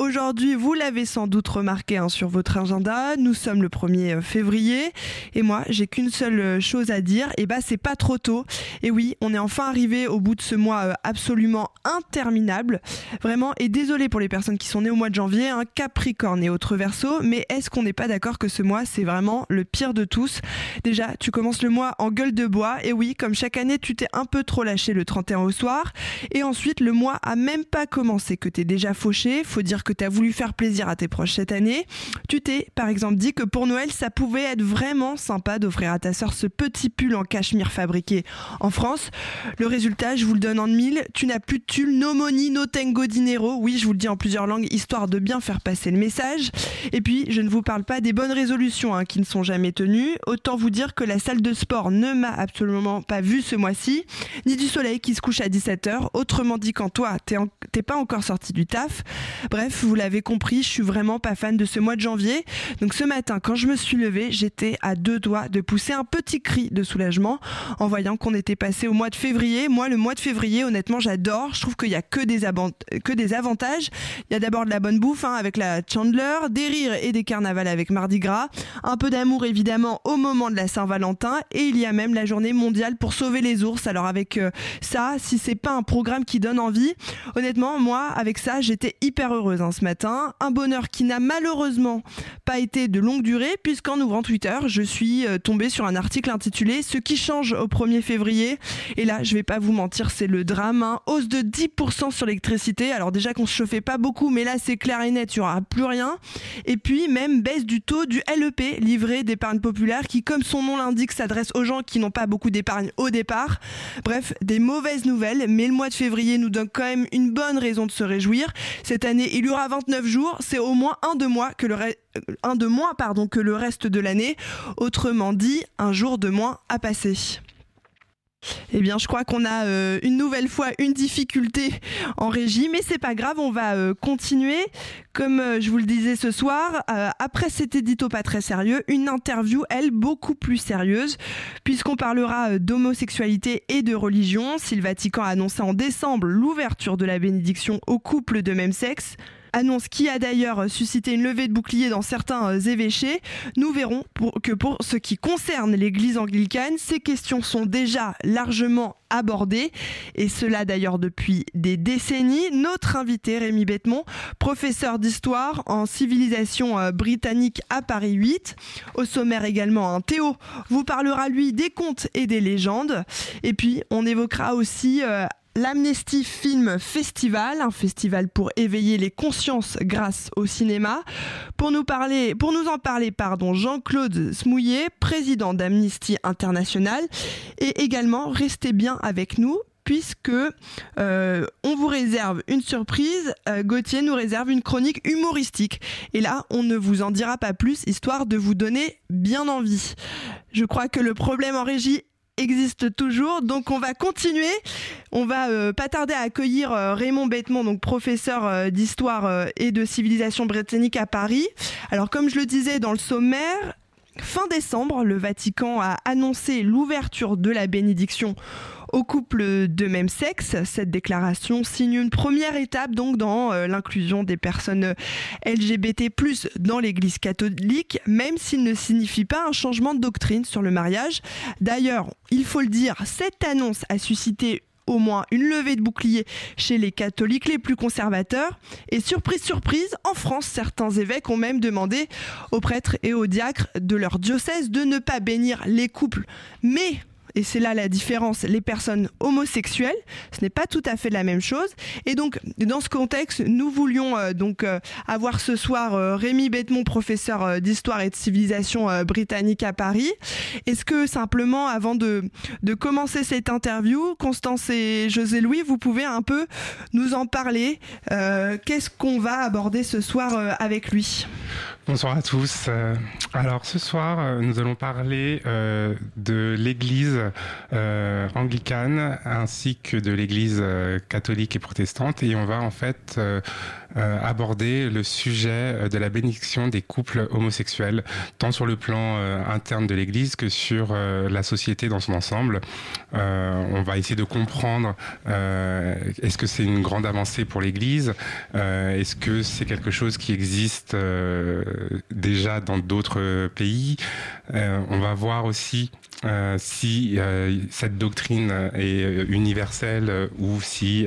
Aujourd'hui, vous l'avez sans doute remarqué hein, sur votre agenda, nous sommes le 1er euh, février et moi, j'ai qu'une seule euh, chose à dire, et bah c'est pas trop tôt. Et oui, on est enfin arrivé au bout de ce mois euh, absolument interminable. Vraiment, et désolé pour les personnes qui sont nées au mois de janvier, hein, Capricorne et autres Verseau, mais est-ce qu'on n'est pas d'accord que ce mois, c'est vraiment le pire de tous? Déjà, tu commences le mois en gueule de bois, et oui, comme chaque année, tu t'es un peu trop lâché le 31 au soir, et ensuite, le mois a même pas commencé, que t'es déjà fauché, faut dire que tu as voulu faire plaisir à tes proches cette année. Tu t'es par exemple dit que pour Noël, ça pouvait être vraiment sympa d'offrir à ta sœur ce petit pull en cachemire fabriqué en France. Le résultat, je vous le donne en mille, tu n'as plus de tulle, no money, no tango dinero. Oui, je vous le dis en plusieurs langues, histoire de bien faire passer le message. Et puis, je ne vous parle pas des bonnes résolutions hein, qui ne sont jamais tenues. Autant vous dire que la salle de sport ne m'a absolument pas vu ce mois-ci, ni du soleil qui se couche à 17h. Autrement dit, quand toi, t'es pas encore sorti du taf. Bref, vous l'avez compris, je suis vraiment pas fan de ce mois de janvier. Donc ce matin, quand je me suis levée, j'étais à deux doigts de pousser un petit cri de soulagement en voyant qu'on était passé au mois de février. Moi, le mois de février, honnêtement, j'adore. Je trouve qu'il y a que des, avantages. Il y a d'abord de la bonne bouffe hein, avec la Chandler, des rires et des carnavals avec Mardi Gras, un peu d'amour évidemment au moment de la Saint-Valentin et il y a même la journée mondiale pour sauver les ours. Alors avec euh, ça, si c'est pas un programme qui donne envie, honnêtement, moi, avec ça, j'étais hyper heureuse. Hein ce matin. Un bonheur qui n'a malheureusement pas été de longue durée, puisqu'en ouvrant Twitter, je suis euh, tombée sur un article intitulé Ce qui change au 1er février. Et là, je vais pas vous mentir, c'est le drame. Hein. Hausse de 10% sur l'électricité. Alors déjà qu'on se chauffait pas beaucoup, mais là c'est clair et net, il n'y aura plus rien. Et puis même baisse du taux du LEP, livret d'épargne populaire, qui comme son nom l'indique s'adresse aux gens qui n'ont pas beaucoup d'épargne au départ. Bref, des mauvaises nouvelles, mais le mois de février nous donne quand même une bonne raison de se réjouir. Cette année, il y aura à 29 jours, c'est au moins un de, moins que le un de moins pardon, que le reste de l'année. Autrement dit, un jour de moins à passer. Eh bien, je crois qu'on a euh, une nouvelle fois une difficulté en régie, mais c'est pas grave, on va euh, continuer. Comme euh, je vous le disais ce soir, après cet édito pas très sérieux, une interview, elle, beaucoup plus sérieuse, puisqu'on parlera d'homosexualité et de religion. Si le Vatican a annoncé en décembre l'ouverture de la bénédiction aux couples de même sexe, annonce qui a d'ailleurs suscité une levée de bouclier dans certains euh, évêchés, nous verrons que pour ce qui concerne l'Église anglicane, ces questions sont déjà largement abordées, et cela d'ailleurs depuis des décennies. Notre invité Rémi Bettemont, professeur d'histoire en civilisation euh, britannique à Paris 8, au sommaire également un Théo, vous parlera lui des contes et des légendes, et puis on évoquera aussi euh, l'Amnesty Film Festival, un festival pour éveiller les consciences grâce au cinéma. Pour nous parler, pour nous en parler, pardon, Jean-Claude Smouillet, président d'Amnesty International, et également restez bien avec nous puisque euh, on vous réserve une surprise. Euh, Gauthier nous réserve une chronique humoristique. Et là, on ne vous en dira pas plus, histoire de vous donner bien envie. Je crois que le problème en régie existe toujours. Donc on va continuer. On va euh, pas tarder à accueillir euh, Raymond Bettemont, donc professeur euh, d'histoire et de civilisation britannique à Paris. Alors comme je le disais dans le sommaire, fin décembre, le Vatican a annoncé l'ouverture de la bénédiction aux couples de même sexe. Cette déclaration signe une première étape donc dans euh, l'inclusion des personnes LGBT+ dans l'Église catholique, même s'il ne signifie pas un changement de doctrine sur le mariage. D'ailleurs, il faut le dire, cette annonce a suscité au moins une levée de bouclier chez les catholiques les plus conservateurs. Et surprise, surprise, en France, certains évêques ont même demandé aux prêtres et aux diacres de leur diocèse de ne pas bénir les couples, mais et c'est là la différence, les personnes homosexuelles, ce n'est pas tout à fait la même chose. Et donc, dans ce contexte, nous voulions euh, donc euh, avoir ce soir euh, Rémi Bettemont, professeur d'histoire et de civilisation britannique à Paris. Est-ce que simplement, avant de, de commencer cette interview, Constance et José Louis, vous pouvez un peu nous en parler Qu'est-ce qu'on va aborder ce soir avec lui? Bonsoir à tous. Euh, alors ce soir, euh, nous allons parler euh, de l'Église anglicane ainsi que de l'Église catholique et protestante et on va en fait aborder le sujet de la bénédiction des couples homosexuels, tant sur le plan interne de l'Église que sur la société dans son ensemble. on va essayer de comprendre est-ce que c'est une grande avancée pour l'Église, est-ce que c'est quelque chose qui existe déjà dans d'autres pays? Euh, on va voir aussi euh, si euh, cette doctrine est universelle ou si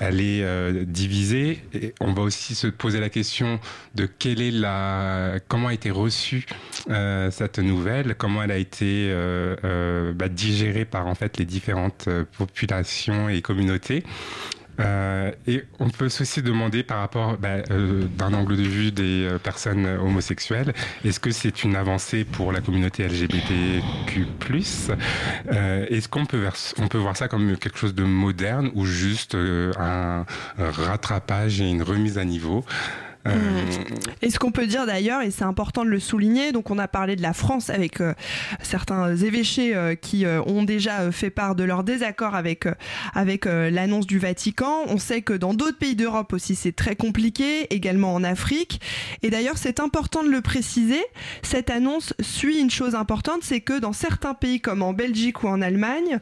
elle est divisée. On va aussi se poser la question de quelle est la, comment a été reçue cette nouvelle, comment elle a été bah, digérée par en fait les différentes populations et communautés? Euh, et on peut aussi demander par rapport, bah, euh, d'un angle de vue des euh, personnes homosexuelles, est-ce que c'est une avancée pour la communauté LGBTQ+. est-ce qu'on peut, on peut voir ça comme quelque chose de moderne ou juste un rattrapage et une remise à niveau? Euh, et ce qu'on peut dire d'ailleurs, et c'est important de le souligner, donc on a parlé de la France avec euh, certains évêchés euh, qui ont déjà fait part de leur désaccord avec, avec l'annonce du Vatican. On sait que dans d'autres pays d'Europe aussi c'est très compliqué, également en Afrique. Et d'ailleurs c'est important de le préciser, cette annonce suit une chose importante, c'est que dans certains pays comme en Belgique ou en Allemagne,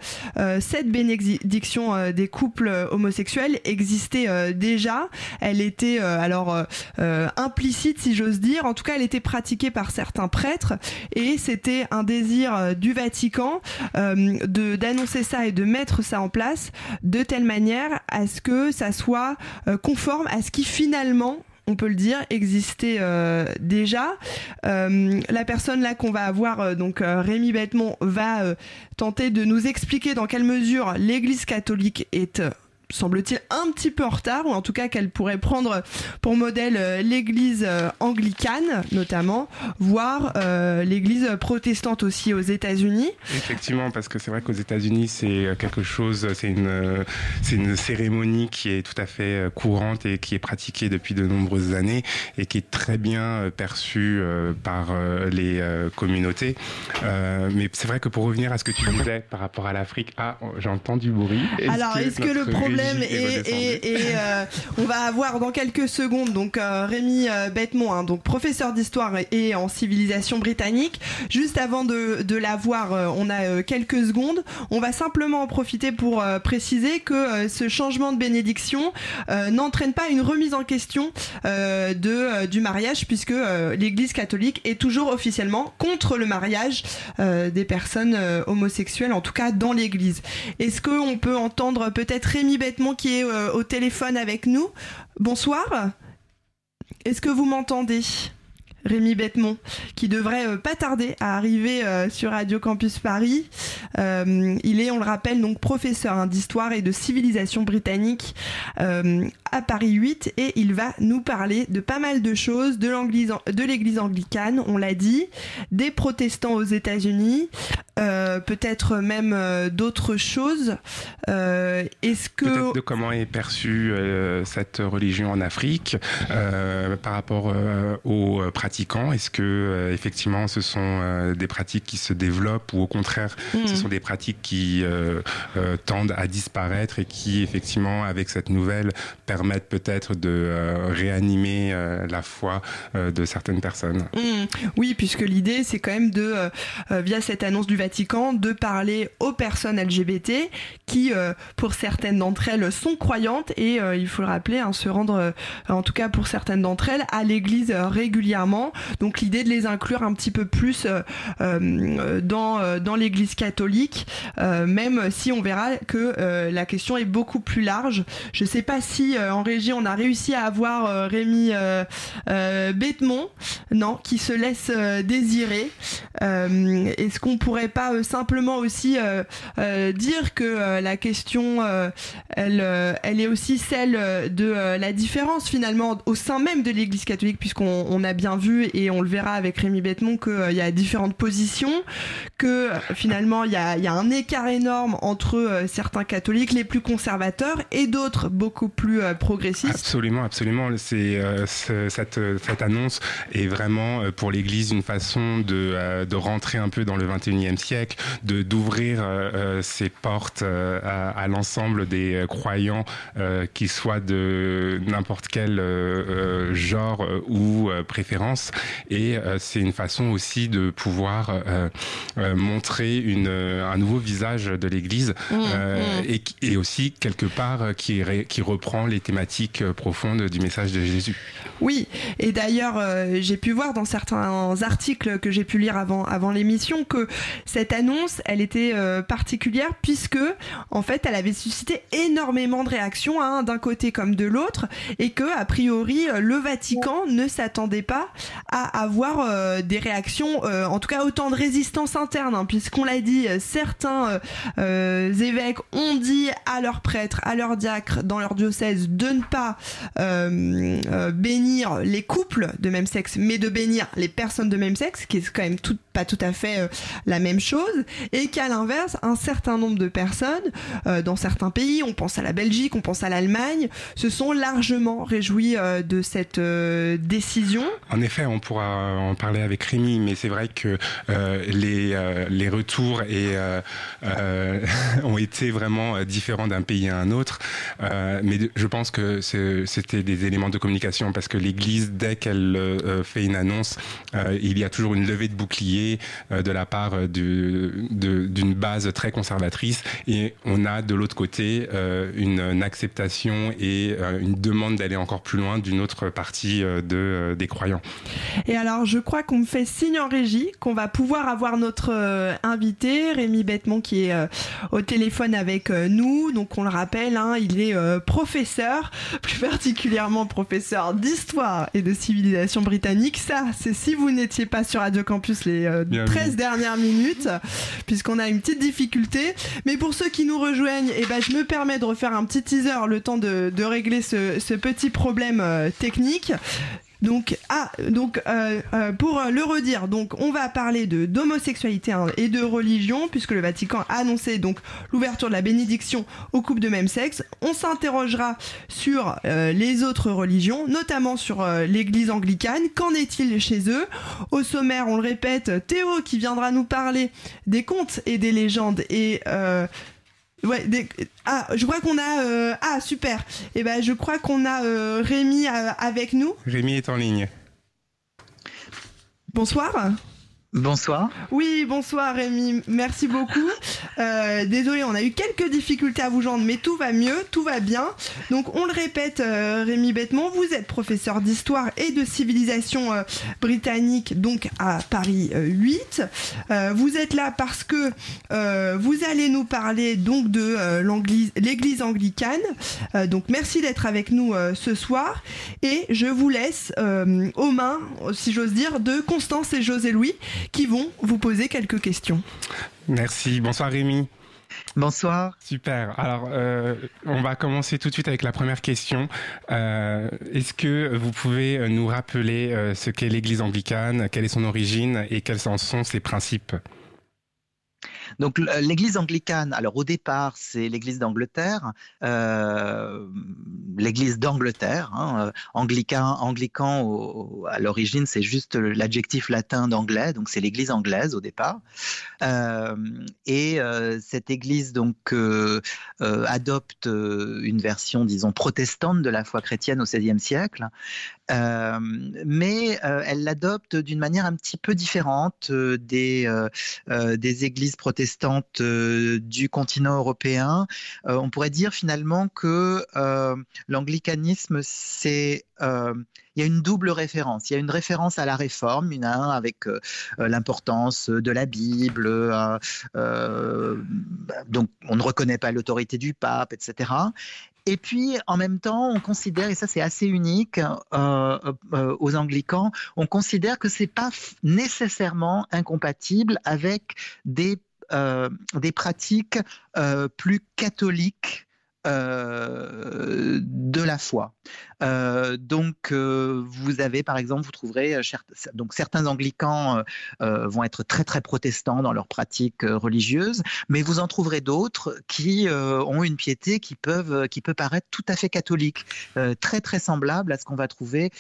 cette bénédiction des couples homosexuels existait déjà. Elle était alors euh, implicite, si j'ose dire. En tout cas, elle était pratiquée par certains prêtres et c'était un désir euh, du Vatican euh, de d'annoncer ça et de mettre ça en place de telle manière à ce que ça soit conforme à ce qui finalement on peut le dire, existait déjà. la personne là qu'on va avoir, donc Rémi Bettemont, va tenter de nous expliquer dans quelle mesure l'Église catholique est semble-t-il, un petit peu en retard, ou en tout cas qu'elle pourrait prendre pour modèle euh, l'église euh, anglicane, notamment, voire euh, l'église protestante aussi aux États-Unis. Effectivement, parce que c'est vrai qu'aux États-Unis, c'est quelque chose, c'est une, c'est une cérémonie qui est tout à fait courante et qui est pratiquée depuis de nombreuses années et qui est très bien perçue par les communautés. mais c'est vrai que pour revenir à ce que tu disais par rapport à l'Afrique, ah, j'entends du bruit. Alors, est-ce que le problème et, euh, on va avoir dans quelques secondes donc euh, Rémi euh, Bettemont, hein, donc professeur d'histoire et, en civilisation britannique. Juste avant de, de la voir, on a quelques secondes. On va simplement en profiter pour préciser que ce changement de bénédiction n'entraîne pas une remise en question de, du mariage puisque l'Église catholique est toujours officiellement contre le mariage des personnes homosexuelles, en tout cas dans l'Église. Est-ce qu'on peut entendre peut-être Rémi Bettemont qui est euh, au téléphone avec nous. Bonsoir. Est-ce que vous m'entendez? Rémi Bettemont, qui devrait euh, pas tarder à arriver euh, sur Radio Campus Paris. il est, on le rappelle, donc professeur hein, d'histoire et de civilisation britannique à Paris 8 et il va nous parler de pas mal de choses, de l'église anglicane, on l'a dit, des protestants aux États-Unis, euh, peut-être même euh, d'autres choses. Euh, est-ce que de comment est perçue cette religion en Afrique par rapport aux pratiquants Est-ce que effectivement ce sont des pratiques qui se développent ou au contraire ce hmm. sont des pratiques qui tendent à disparaître et qui effectivement avec cette nouvelle permettent peut-être de réanimer la foi de certaines personnes? Hmm. Oui, puisque l'idée c'est quand même de via cette annonce du de parler aux personnes LGBT qui, euh, pour certaines d'entre elles, sont croyantes et euh, il faut le rappeler, hein, se rendre, euh, en tout cas pour certaines d'entre elles, à l'église régulièrement. Donc l'idée de les inclure un petit peu plus dans, dans l'église catholique, même si on verra que la question est beaucoup plus large. Je sais pas si en régie on a réussi à avoir Rémi Bétemont, non, qui se laisse désirer. Est-ce qu'on pourrait pas euh, simplement aussi euh, euh, dire que la question, elle, elle est aussi celle de la différence finalement au sein même de l'Église catholique, puisqu'on a bien vu et on le verra avec Rémi Bettemont qu'il y a différentes positions, que finalement il y a, un écart énorme entre certains catholiques les plus conservateurs et d'autres beaucoup plus progressistes. Absolument, absolument. C'est cette, cette annonce est vraiment pour l'Église une façon de, de rentrer un peu dans le 21e siècle, de d'ouvrir ses portes à, à l'ensemble des croyants, qu'ils soient de n'importe quel euh, genre euh, ou euh, Et c'est une façon aussi de pouvoir montrer une, un nouveau visage de l'Église mmh, mmh. Et, et, aussi quelque part qui, qui reprend les thématiques profondes du message de Jésus. Oui, et d'ailleurs j'ai pu voir dans certains articles que j'ai pu lire avant, avant l'émission que cette annonce, elle était particulière puisque en fait elle avait suscité énormément de réactions hein, d'un côté comme de l'autre et que a priori le Vatican ne s'attendait pas à avoir euh, des réactions, euh, en tout cas autant de résistance interne, hein, puisqu'on l'a dit, certains euh, évêques ont dit à leurs prêtres, à leurs diacres dans leur diocèse de ne pas bénir les couples de même sexe, mais de bénir les personnes de même sexe, qui est quand même tout, pas tout à fait la même chose, et qu'à l'inverse, un certain nombre de personnes dans certains pays, on pense à la Belgique, on pense à l'Allemagne, se sont largement réjouis de cette euh, décision En effet, on pourra en parler avec Rémi, mais c'est vrai que euh, les, euh, les retours et, ont été vraiment différents d'un pays à un autre. mais je pense que c'était des éléments de communication parce que l'Église, dès qu'elle fait une annonce, il y a toujours une levée de bouclier de la part d'une base très conservatrice et on a de l'autre côté une, une, acceptation et une demande d'aller encore plus loin d'une autre partie euh, de, euh, des croyants. Et alors, je crois qu'on me fait signe en régie qu'on va pouvoir avoir notre euh, invité, Rémi Bettemont, qui est au téléphone avec nous. Donc, on le rappelle, hein, il est professeur, plus particulièrement professeur d'histoire et de civilisation britannique. Ça, c'est si vous n'étiez pas sur Radio Campus les 13 dernières minutes, puisqu'on a une petite difficulté. Mais pour ceux qui nous rejoignent, eh ben, je me permets de refaire un petit teaser le temps de, régler ce, ce petit problème technique. Donc, ah, donc euh, euh, pour le redire, donc on va parler de d'homosexualité hein, et de religion, puisque le Vatican a annoncé donc l'ouverture de la bénédiction aux couples de même sexe. On s'interrogera sur euh, les autres religions, notamment sur l'Église anglicane. Qu'en est-il chez eux? Au sommaire, on le répète, Théo qui viendra nous parler des contes et des légendes et Ouais, ah, je crois qu'on a euh, ah super. Et eh ben je crois qu'on a euh, Rémi euh, avec nous. Rémi est en ligne. Bonsoir. Bonsoir. Oui, bonsoir Rémi, merci beaucoup. Euh, désolé, on a eu quelques difficultés à vous joindre, mais tout va mieux, tout va bien. Donc on le répète, euh, Rémi Bêtement, vous êtes professeur d'histoire et de civilisation euh, britannique, donc à Paris 8. vous êtes là parce que vous allez nous parler donc de l'église anglicane. donc merci d'être avec nous ce soir. Et je vous laisse aux mains, si j'ose dire, de Constance et José Louis qui vont vous poser quelques questions. Merci. Bonsoir Rémi. Bonsoir. Super. Alors, euh, on va commencer tout de suite avec la première question. Euh, est-ce que vous pouvez nous rappeler euh, ce qu'est l'Église anglicane, quelle est son origine et quels en sont ses principes? Donc l'Église anglicane, alors au départ c'est l'Église d'Angleterre, euh, l'Église d'Angleterre, hein, euh, anglican, anglican à l'origine c'est juste l'adjectif latin d'anglais, donc c'est l'Église anglaise au départ. Euh, et cette Église donc adopte une version disons protestante de la foi chrétienne au XVIe siècle, mais elle l'adopte d'une manière un petit peu différente des des églises protestantes protestante euh, du continent européen, euh, on pourrait dire finalement que euh, l'anglicanisme, c'est il y a une double référence. Il y a une référence à la réforme, une avec l'importance de la Bible, donc on ne reconnaît pas l'autorité du pape, etc. Et puis, en même temps, on considère, et ça c'est assez unique aux anglicans, on considère que c'est pas nécessairement incompatible avec des euh, des pratiques euh, plus catholiques de la foi. Donc, vous avez, par exemple, vous trouverez, donc certains anglicans vont être très très protestants dans leurs pratiques religieuses, mais vous en trouverez d'autres qui ont une piété qui peuvent, qui peut paraître tout à fait catholique, très très semblable à ce qu'on va trouver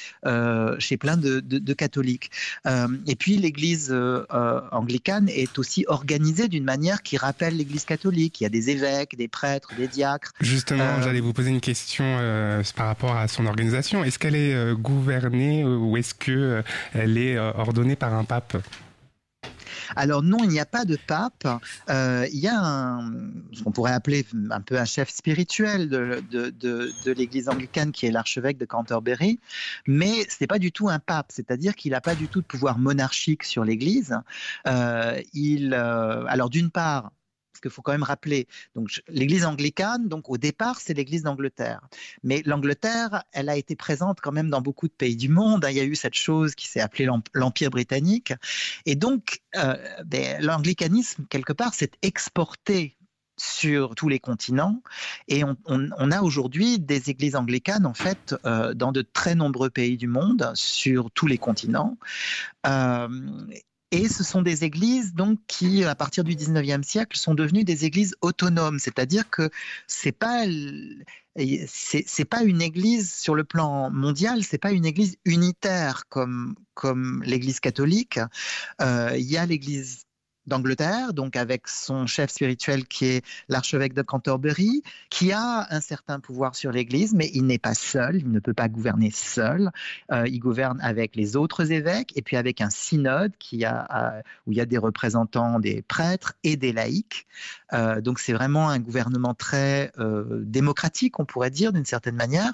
chez plein de, de catholiques. et puis, l'Église anglicane est aussi organisée d'une manière qui rappelle l'Église catholique. Il y a des évêques, des prêtres, des diacres. Justement, euh, j'allais vous poser une question euh, par rapport à son Est-ce qu'elle est euh, gouvernée ou est-ce que elle est ordonnée par un pape? Alors non, il n'y a pas de pape. il y a ce qu'on pourrait appeler un peu un chef spirituel de, l'Église anglicane qui est l'archevêque de Canterbury, mais ce n'est pas du tout un pape, c'est-à-dire qu'il n'a pas du tout de pouvoir monarchique sur l'Église. alors d'une part, parce qu'il faut quand même rappeler, donc l'Église anglicane, donc au départ, c'est l'Église d'Angleterre. Mais l'Angleterre, elle a été présente quand même dans beaucoup de pays du monde. Hein. Il y a eu cette chose qui s'est appelée l'Empire britannique. Et donc, euh, ben, l'anglicanisme, quelque part, s'est exporté sur tous les continents. Et on, a aujourd'hui des églises anglicanes, en fait, euh, dans de très nombreux pays du monde, sur tous les continents. Euh, et ce sont des églises donc qui, à partir du 19e siècle, sont devenues des églises autonomes, c'est-à-dire que c'est pas pas une église sur le plan mondial, c'est pas une église unitaire comme comme l'Église catholique. Euh, il y a l'Église d'Angleterre, donc avec son chef spirituel qui est l'archevêque de Canterbury, qui a un certain pouvoir sur l'Église, mais il n'est pas seul, il ne peut pas gouverner seul. Euh, il gouverne avec les autres évêques et puis avec un synode qui a, où il y a des représentants des prêtres et des laïcs. Euh, donc c'est vraiment un gouvernement très euh, démocratique, on pourrait dire d'une certaine manière.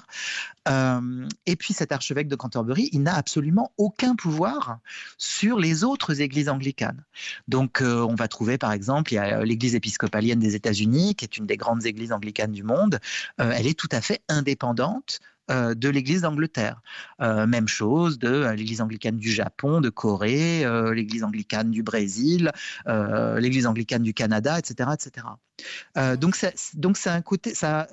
et puis cet archevêque de Canterbury, il n'a absolument aucun pouvoir sur les autres églises anglicanes. Donc on va trouver par exemple, il y a l'église épiscopalienne des États-Unis, qui est une des grandes églises anglicanes du monde. Euh, elle est tout à fait indépendante euh, de l'Église d'Angleterre. Euh, même chose de l'Église anglicane du Japon, de Corée, l'Église anglicane du Brésil, l'Église anglicane du Canada, etc., etc. donc, donc c'est un côté. Ça,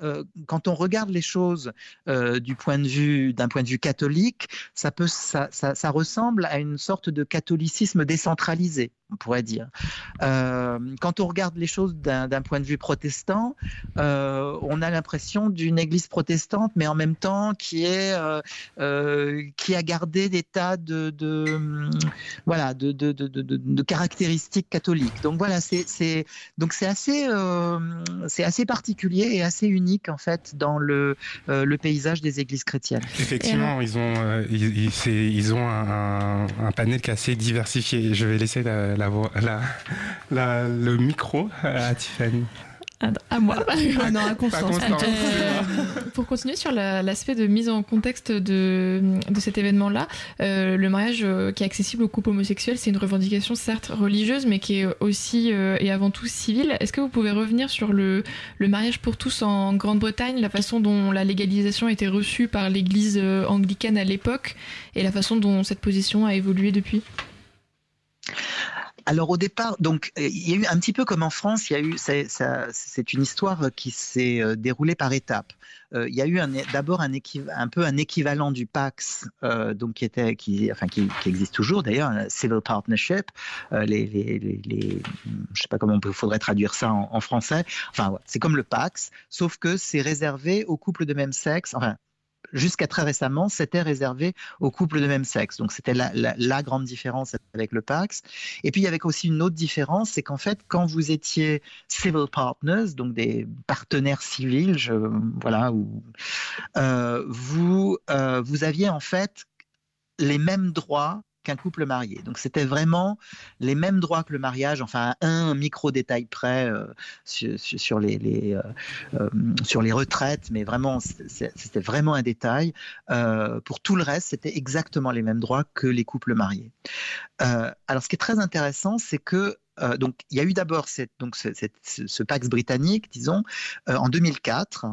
quand on regarde les choses du point de vue d'un point de vue catholique, ça ça, ça ressemble à une sorte de catholicisme décentralisé on pourrait dire. Euh, quand on regarde les choses d'un point de vue protestant, euh, on a l'impression d'une église protestante, mais en même temps qui est euh, qui a gardé des tas de, voilà de, caractéristiques catholiques. Donc voilà, c'est donc c'est assez c'est assez particulier et assez unique en fait dans le le paysage des églises chrétiennes. Effectivement, ils ont ils, ils, ont un, un, panel qui est assez diversifié. Je vais laisser la la, le micro à Tiffany. À moi. Ah non, à Constance. Euh, pour continuer sur l'aspect de mise en contexte de, de cet événement-là, euh, le mariage euh, qui est accessible aux couples homosexuels, c'est une revendication certes religieuse, mais qui est aussi et avant tout civile. Est-ce que vous pouvez revenir sur le, le mariage pour tous en Grande-Bretagne, la façon dont la légalisation a été reçue par l'Église anglicane à l'époque et la façon dont cette position a évolué depuis? Alors au départ, donc euh, il y a eu un petit peu comme en France, il y a eu c'est une histoire qui s'est euh, déroulée par étapes. Euh, il y a eu d'abord un, peu un équivalent du Pax, donc qui était enfin qui, existe toujours d'ailleurs, civil partnership. les, les, sais pas comment il faudrait traduire ça en, français. Enfin c'est comme le Pax, sauf que c'est réservé aux couples de même sexe. Enfin jusqu'à très récemment, c'était réservé aux couples de même sexe. Donc c'était la, grande différence avec le Pax. Et puis il y avait aussi une autre différence, c'est qu'en fait, quand vous étiez civil partners, donc des partenaires civils, voilà, euh, euh, vous aviez en fait les mêmes droits qu'un couple marié. Donc c'était vraiment les mêmes droits que le mariage, enfin un micro détail près euh, sur, les, euh, euh, sur les retraites, mais vraiment c'était vraiment un détail. pour tout le reste, c'était exactement les mêmes droits que les couples mariés. alors ce qui est très intéressant, c'est que donc, il y a eu d'abord donc ce, Pax britannique, disons, en 2004.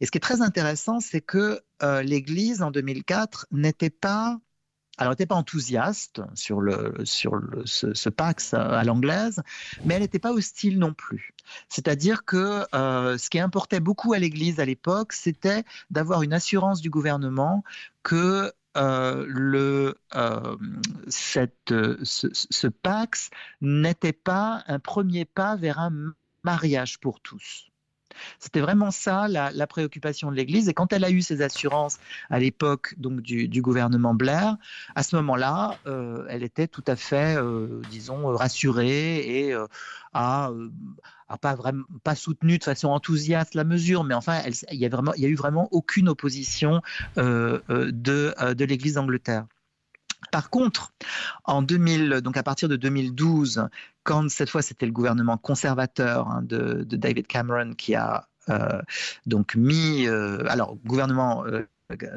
Et ce qui est très intéressant, c'est que l'Église, en 2004, n'était pas alors, elle n'était pas enthousiaste sur, le, sur ce, Pax à l'anglaise, mais elle n'était pas hostile non plus. C'est-à-dire que euh, ce qui importait beaucoup à l'Église à l'époque, c'était d'avoir une assurance du gouvernement que euh, le, euh, cette, ce, ce Pax n'était pas un premier pas vers un mariage pour tous. C'était vraiment ça la, préoccupation de l'Église. Et quand elle a eu ces assurances à l'époque donc du, gouvernement Blair, à ce moment-là, euh, elle était tout à fait, euh, disons, rassurée et euh, a, pas vraiment pas soutenu de façon enthousiaste la mesure, mais enfin, il y a vraiment, il y a eu vraiment aucune opposition de, de l'Église d'Angleterre. Par contre, en 2000, donc à partir de 2012, quand cette fois c'était le gouvernement conservateur hein, de, David Cameron qui a euh, donc mis, euh, alors gouvernement euh,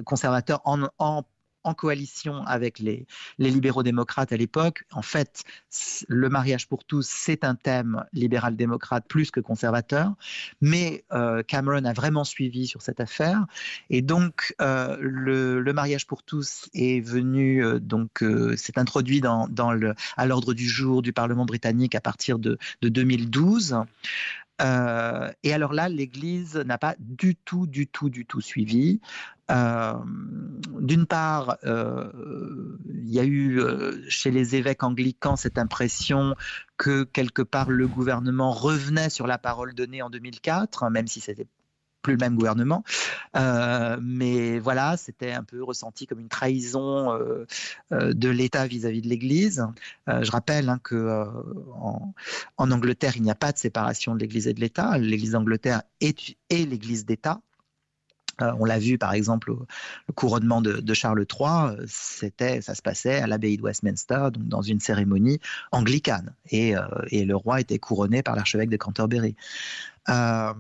conservateur en, en en coalition avec les, les libéraux démocrates à l'époque. En fait, le mariage pour tous, c'est un thème libéral-démocrate plus que conservateur, mais euh, Cameron a vraiment suivi sur cette affaire. Et donc, euh, le, mariage pour tous est venu, euh, donc, s'est introduit à l'ordre du jour du Parlement britannique à partir de, de 2012. Euh, et alors là, l'Église n'a pas du tout, du tout, du tout suivi. Euh, D'une part, euh, il y a eu euh, chez les évêques anglicans cette impression que quelque part le gouvernement revenait sur la parole donnée en 2004, même si c'était plus le même gouvernement. Mais voilà, c'était un peu ressenti comme une trahison de l'État vis-à-vis de l'Église. Je rappelle hein, Angleterre, il n'y a pas de séparation de l'Église et de l'État. L'Église d'Angleterre est l'Église d'État. Euh, on l'a vu par exemple au, le couronnement de, Charles III, c'était, ça se passait à l'abbaye de Westminster, donc dans une cérémonie anglicane, et, et le roi était couronné par l'archevêque de Canterbury. Euh,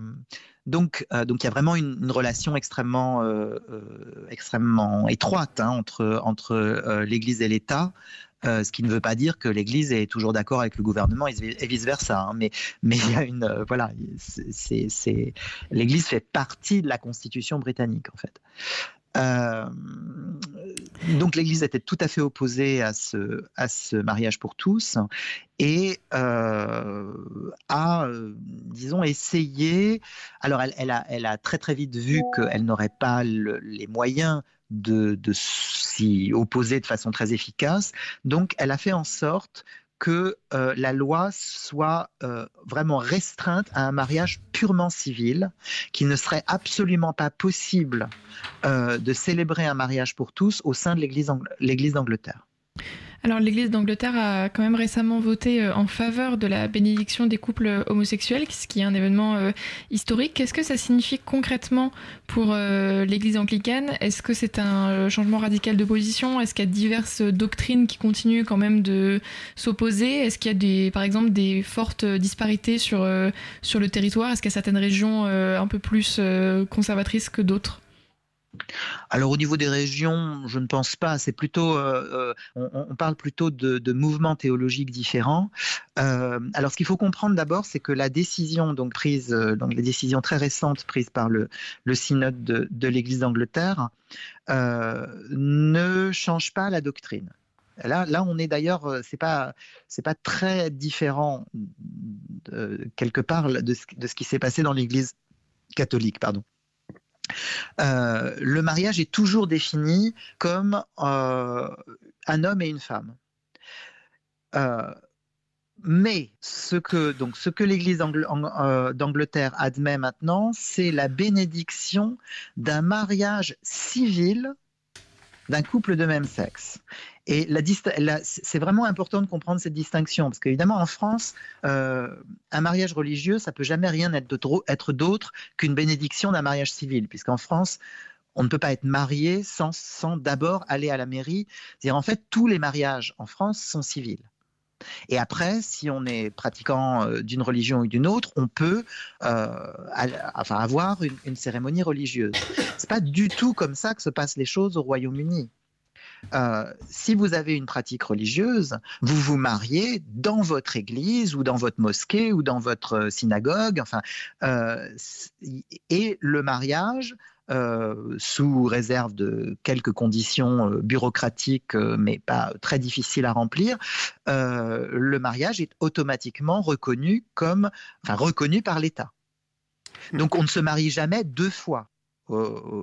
donc, euh, il y a vraiment une, relation extrêmement, euh, euh, extrêmement étroite hein, entre, euh, l'Église et l'État. Euh, ce qui ne veut pas dire que l'Église est toujours d'accord avec le gouvernement et, et vice versa. Hein, mais il y a une euh, voilà, l'Église fait partie de la Constitution britannique en fait. Euh, donc l'Église était tout à fait opposée à ce, mariage pour tous et a, disons, essayé. Alors elle, a, très très vite vu qu'elle n'aurait pas le, les moyens de, s'y opposer de façon très efficace. Donc elle a fait en sorte que euh, la loi soit euh, vraiment restreinte à un mariage purement civil, qu'il ne serait absolument pas possible euh, de célébrer un mariage pour tous au sein de l'Église d'Angleterre. Alors l'Église d'Angleterre a quand même récemment voté euh, en faveur de la bénédiction des couples homosexuels, ce qui est un événement euh, historique. Qu'est-ce que ça signifie concrètement pour euh, l'Église anglicane? Est-ce que c'est un euh, changement radical de position? Est-ce qu'il y a diverses doctrines qui continuent quand même de s'opposer? Est-ce qu'il y a des, par exemple des fortes disparités sur, euh, sur le territoire? Est-ce qu'il y a certaines régions euh, un peu plus conservatrices que d'autres? Alors au niveau des régions, je ne pense pas. C'est plutôt, euh, on, on, parle plutôt de, mouvements théologiques différents. Euh, alors ce qu'il faut comprendre d'abord, c'est que la décision donc prise, euh, donc les décisions très récentes prises par le, synode de, l'Église d'Angleterre, euh, ne change pas la doctrine. Là, là, on est d'ailleurs, euh, c'est pas, pas très différent quelque part de ce, de ce qui s'est passé dans l'Église catholique, pardon. Euh, le mariage est toujours défini comme euh, un homme et une femme. Euh, mais ce que, donc, ce que l'Église d'Angleterre admet maintenant, c'est la bénédiction d'un mariage civil d'un couple de même sexe. Et c'est vraiment important de comprendre cette distinction, parce qu'évidemment, en France, euh, un mariage religieux, ça peut jamais rien être d'autre qu'une bénédiction d'un mariage civil, puisqu'en France, on ne peut pas être marié sans, d'abord aller à la mairie. C'est-à-dire, en fait, tous les mariages en France sont civils. Et après, si on est pratiquant euh, d'une religion ou d'une autre, on peut euh, avoir une, une cérémonie religieuse. C'est pas du tout comme ça que se passent les choses au Royaume-Uni. Si vous avez une pratique religieuse, vous vous mariez dans votre église ou dans votre mosquée ou dans votre synagogue, enfin, et le mariage euh, sous réserve de quelques conditions euh, bureaucratiques, euh, mais pas très difficiles à remplir, le mariage est automatiquement reconnu comme, reconnu par l'État. Donc on ne se marie jamais deux fois.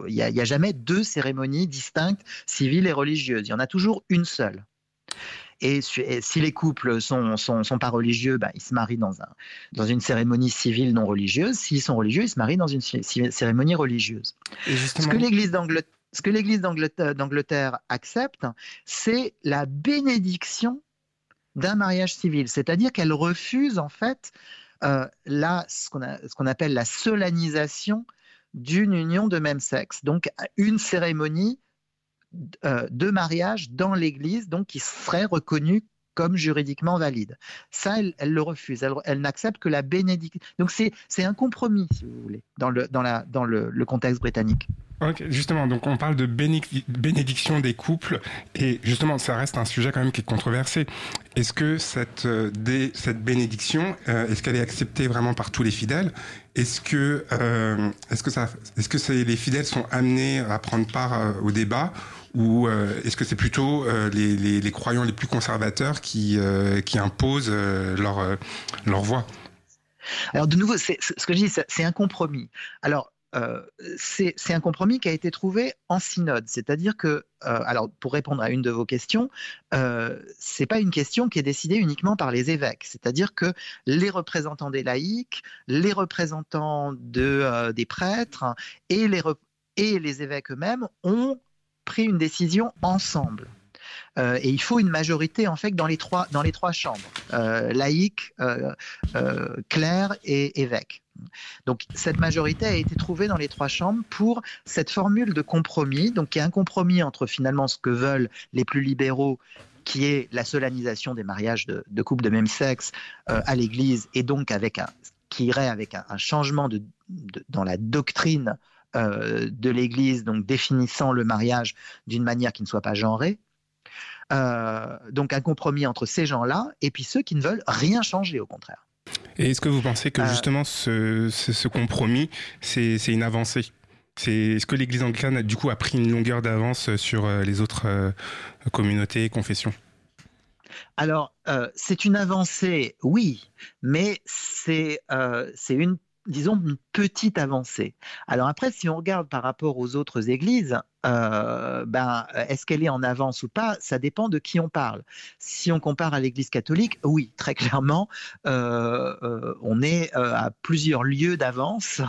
Il n'y a, a, jamais deux cérémonies distinctes, civiles et religieuses. Il y en a toujours une seule. Et, si les couples sont, sont, sont pas religieux, ben, ils se marient dans, un, dans une cérémonie civile non religieuse. S'ils sont religieux, ils se marient dans une cérémonie religieuse. Ce que l'Église d'Angleterre ce que l'Église d'Angleterre accepte, c'est la bénédiction d'un mariage civil, c'est-à-dire qu'elle refuse en fait euh, ce qu'on appelle la solanisation d'une union de même sexe, donc une cérémonie euh, de mariage dans l'Église, donc qui serait reconnu comme juridiquement valide. Ça, elle, le refuse. Elle, n'accepte que la bénédiction. Donc c'est un compromis, si vous voulez, dans le, dans la, dans le, contexte britannique. justement, donc on parle de bénédiction des couples et justement, ça reste un sujet quand même qui est controversé. Est-ce que cette, euh, cette bénédiction, euh, est-ce qu'elle est acceptée vraiment par tous les fidèles? Est-ce que, est-ce que, ça, est-ce que les fidèles sont amenés à prendre part au débat? Ou euh, est-ce que c'est plutôt euh, les, croyants les plus conservateurs qui, euh, qui imposent leur, leur voix? Alors de nouveau, ce que je dis, c'est un compromis. Alors c'est un compromis qui a été trouvé en synode, c'est-à-dire que, alors pour répondre à une de vos questions, euh, c'est pas une question qui est décidée uniquement par les évêques, c'est-à-dire que les représentants des laïcs, les représentants de, des prêtres et les, et les évêques eux-mêmes ont pris une décision ensemble. Euh, et il faut une majorité en fait dans les trois, dans les trois chambres, euh, laïque, euh, euh clerc et évêque. Donc cette majorité a été trouvée dans les trois chambres pour cette formule de compromis, donc qui est un compromis entre finalement ce que veulent les plus libéraux qui est la solennisation des mariages de, couples de même sexe à l'Église et donc avec un, qui irait avec un, changement de, dans la doctrine euh, de l'Église, donc définissant le mariage d'une manière qui ne soit pas genrée. Euh, donc un compromis entre ces gens-là et puis ceux qui ne veulent rien changer, au contraire. Et est-ce que vous pensez que euh, justement ce, compromis, c'est une avancée? Est-ce que l'Église anglicane, du coup, a pris une longueur d'avance sur les autres communautés et confessions? Alors, c'est une avancée, oui, mais c'est une disons, une petite avancée. Alors après, si on regarde par rapport aux autres églises, euh, ben, est-ce qu'elle est en avance ou pas Ça dépend de qui on parle. Si on compare à l'Église catholique, oui, très clairement, euh, euh, on est à plusieurs lieux d'avance,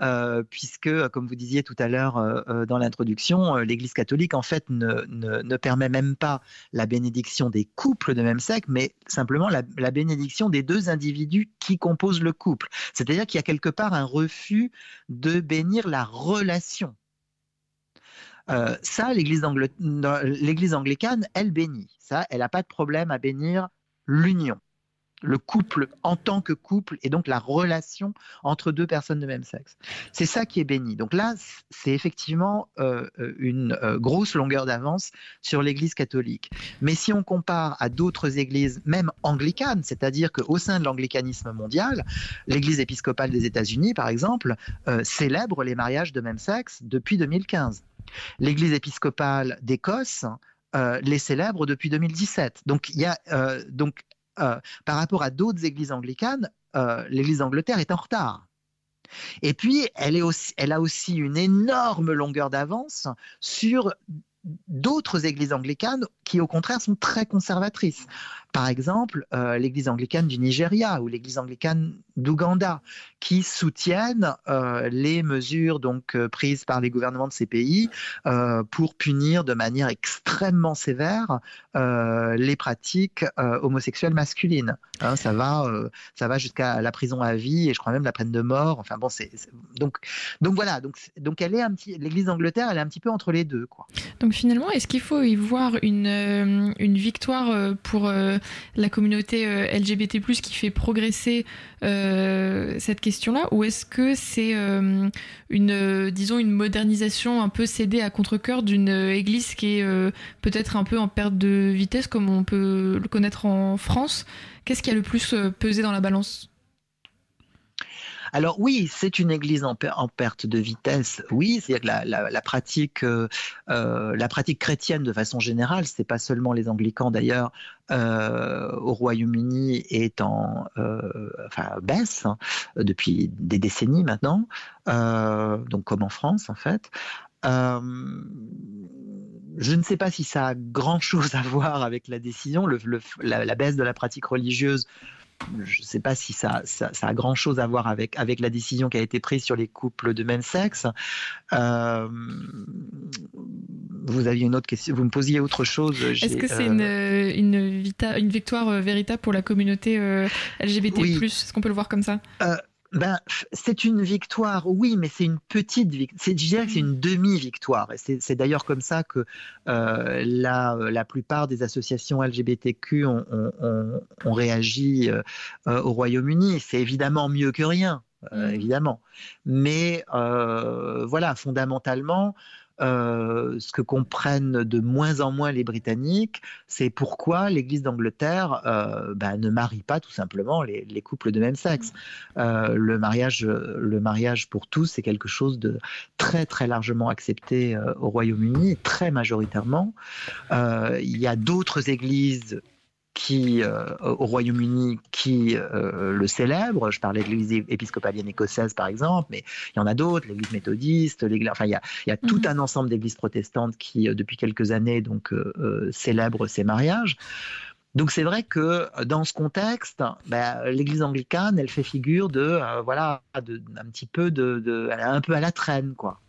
puisque, comme vous disiez tout à l'heure dans l'introduction, l'Église catholique, en fait, ne, ne, permet même pas la bénédiction des couples de même sexe, mais simplement la, la bénédiction des deux individus qui composent le couple. C'est-à-dire qu'il y a quelque part un refus de bénir la relation euh, ça, l'Église anglicane, elle bénit. Ça, elle n'a pas de problème à bénir l'union, le couple en tant que couple et donc la relation entre deux personnes de même sexe. C'est ça qui est béni. Donc là, c'est effectivement euh, une euh, grosse longueur d'avance sur l'Église catholique. Mais si on compare à d'autres églises, même anglicanes, c'est-à-dire qu'au sein de l'anglicanisme mondial, l'Église épiscopale des États-Unis, par exemple, célèbre les mariages de même sexe depuis 2015. L'Église épiscopale d'Écosse euh, les célèbre depuis 2017. Donc, y a, euh, donc euh, par rapport à d'autres églises anglicanes, l'Église d'Angleterre est en retard. Et puis, elle, est aussi, elle a aussi une énorme longueur d'avance sur d'autres églises anglicanes qui, au contraire, sont très conservatrices. Par exemple, euh, l'église anglicane du Nigeria ou l'église anglicane d'Ouganda, qui soutiennent euh, les mesures donc euh, prises par les gouvernements de ces pays pour punir de manière extrêmement sévère les pratiques homosexuelles masculines. Hein, ça va, ça va jusqu'à la prison à vie et je crois même la peine de mort. Enfin bon, c'est donc donc voilà. Donc donc elle est un petit, l'église d'Angleterre, elle est un petit peu entre les deux quoi. Donc finalement, est-ce qu'il faut y voir une une, une victoire pour la communauté LGBT+, qui fait progresser cette question-là, ou est-ce que c'est une, disons, une modernisation un peu cédée à contre-cœur d'une église qui est peut-être un peu en perte de vitesse, comme on peut le connaître en France? Qu'est-ce qui a le plus pesé dans la balance? Alors oui, c'est une église en, perte de vitesse. Oui, c'est-à-dire la, pratique, euh, euh, la pratique chrétienne de façon générale, c'est pas seulement les anglicans d'ailleurs. Euh, au Royaume-Uni est en baisse hein, depuis des décennies maintenant, donc comme en France en fait. je ne sais pas si ça a grand-chose à voir avec la décision, la, baisse de la pratique religieuse je ne sais pas si ça, a grand chose à voir avec, avec la décision qui a été prise sur les couples de même sexe. Euh, vous aviez une autre question, vous me posiez autre chose. Est-ce que c'est une, euh, une, une, victoire euh, véritable pour la communauté LGBT Est-ce qu'on peut le voir comme ça? Ben, c'est une victoire, oui, mais c'est une petite victoire. Je dirais que c'est une demi-victoire. Et c'est d'ailleurs comme ça que euh, la, la, plupart des associations LGBTQ ont, ont, ont, réagi euh, au Royaume-Uni. C'est évidemment mieux que rien, euh, mmh. évidemment. Mais voilà, fondamentalement, euh, ce que comprennent de moins en moins les Britanniques, c'est pourquoi l'Église d'Angleterre euh, bah, ne marie pas tout simplement les, couples de même sexe. Euh, le, mariage, le mariage pour tous, c'est quelque chose de très très largement accepté au Royaume-Uni, très majoritairement. il y a d'autres églises qui, euh, au Royaume-Uni qui euh, le célèbre. Je parlais de l'Église épiscopalienne écossaise, par exemple, mais il y en a d'autres, l'Église méthodiste, enfin, il y a, il y a tout mhm. un ensemble d'églises protestantes qui, euh, depuis quelques années, donc, célèbrent ces mariages. Donc c'est vrai que dans ce contexte, ben, l'Église anglicane, elle fait figure de, voilà, de, un petit peu de, de, un peu à la traîne, quoi.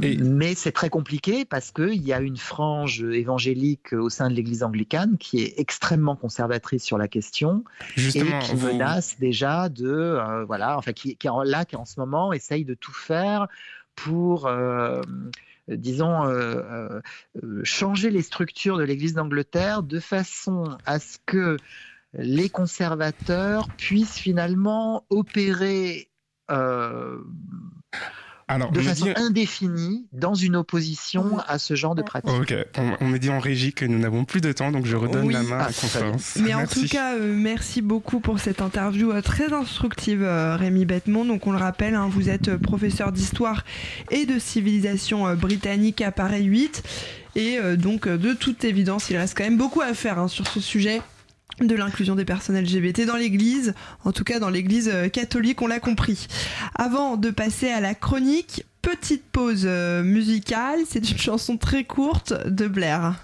Mais c'est très compliqué parce qu'il y a une frange évangélique au sein de l'Église anglicane qui est extrêmement conservatrice sur la question et qui menace déjà de, euh, voilà, enfin qui, qui, là, qui en ce moment essaye de tout faire pour euh, disons, euh, changer les structures de l'Église d'Angleterre de façon à ce que les conservateurs puissent finalement opérer de façon indéfinie dans une opposition à ce genre de pratique. Ok, on, me dit en régie que nous n'avons plus de temps, donc je redonne la main à Constance. Mais en tout cas, euh, merci beaucoup pour cette interview euh, très instructive, euh, Rémi Bettemont. Donc on le rappelle, hein, vous êtes professeur d'histoire et de civilisation britannique à Paris 8. Et donc, de toute évidence, il reste quand même beaucoup à faire hein, sur ce sujet de l'inclusion des personnes LGBT dans l'Église, en tout cas dans l'Église euh, catholique, on l'a compris. Avant de passer à la chronique, petite pause euh, musicale, c'est une chanson très courte de Blair.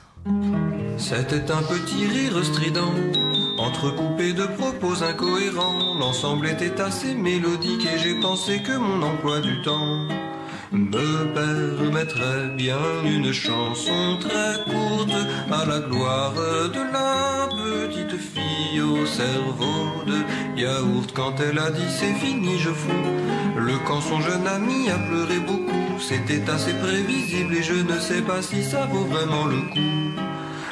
C'était un petit rire strident, entrecoupé de propos incohérents. L'ensemble était assez mélodique et j'ai pensé que mon emploi du temps me permettrait bien une chanson très courte à la gloire de la petite fille au cerveau de yaourt. Quand elle a dit c'est fini, je fous. Le quand son jeune ami a pleuré beaucoup, c'était assez prévisible et je ne sais pas si ça vaut vraiment le coup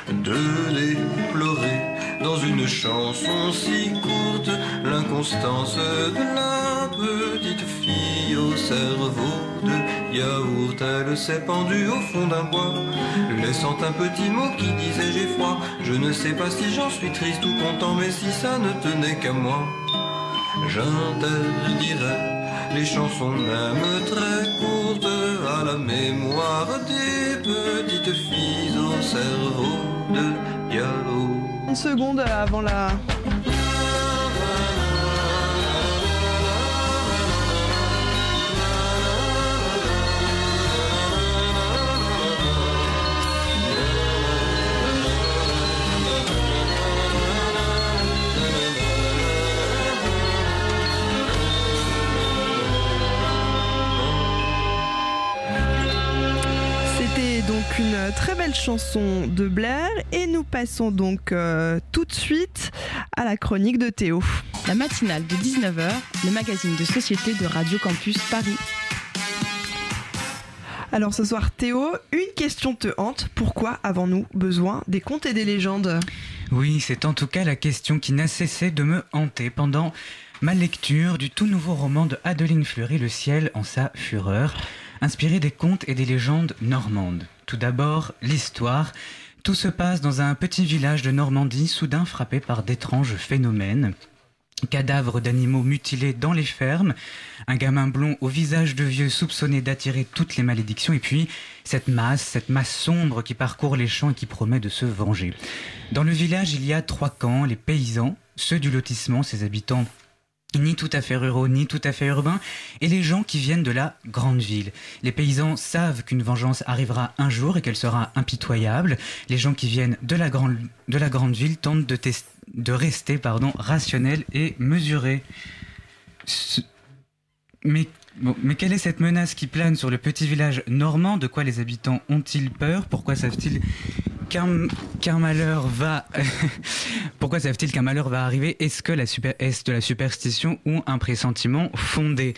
de déplorer dans une chanson si courte l'inconstance de la petite fille au cerveau de yaourt. Elle s'est pendue au fond d'un bois, laissant un petit mot qui disait j'ai froid. Je ne sais pas si j'en suis triste ou content, mais si ça ne tenait qu'à moi, j'interdirais les chansons même très courtes à la mémoire des petites filles au cerveau de yaourt. Une seconde avant la une très belle chanson de Blair et nous passons donc euh, tout de suite à la chronique de Théo. La matinale de 19h, le magazine de société de Radio Campus Paris. Alors ce soir Théo, une question te hante. Pourquoi avons-nous besoin des contes et des légendes? Oui, c'est en tout cas la question qui n'a cessé de me hanter pendant ma lecture du tout nouveau roman de Adeline Fleury, Le ciel en sa fureur, inspiré des contes et des légendes normandes. Tout d'abord, l'histoire. Tout se passe dans un petit village de Normandie, soudain frappé par d'étranges phénomènes cadavres d'animaux mutilés dans les fermes, un gamin blond au visage de vieux soupçonné d'attirer toutes les malédictions, et puis cette masse, cette masse sombre qui parcourt les champs et qui promet de se venger. Dans le village, il y a trois camps, les paysans, ceux du lotissement, ses habitants ni tout à fait ruraux, ni tout à fait urbains, et les gens qui viennent de la grande ville. Les paysans savent qu'une vengeance arrivera un jour et qu'elle sera impitoyable. Les gens qui viennent de la grande, ville tentent de, rester pardon, rationnels et mesurés. Mais quelle est cette menace qui plane sur le petit village normand? De quoi les habitants ont-ils peur? Pourquoi savent-ils qu'un malheur va. Pourquoi savent-ils qu'un malheur va arriver? Est-ce que la de la superstition ou un pressentiment fondé?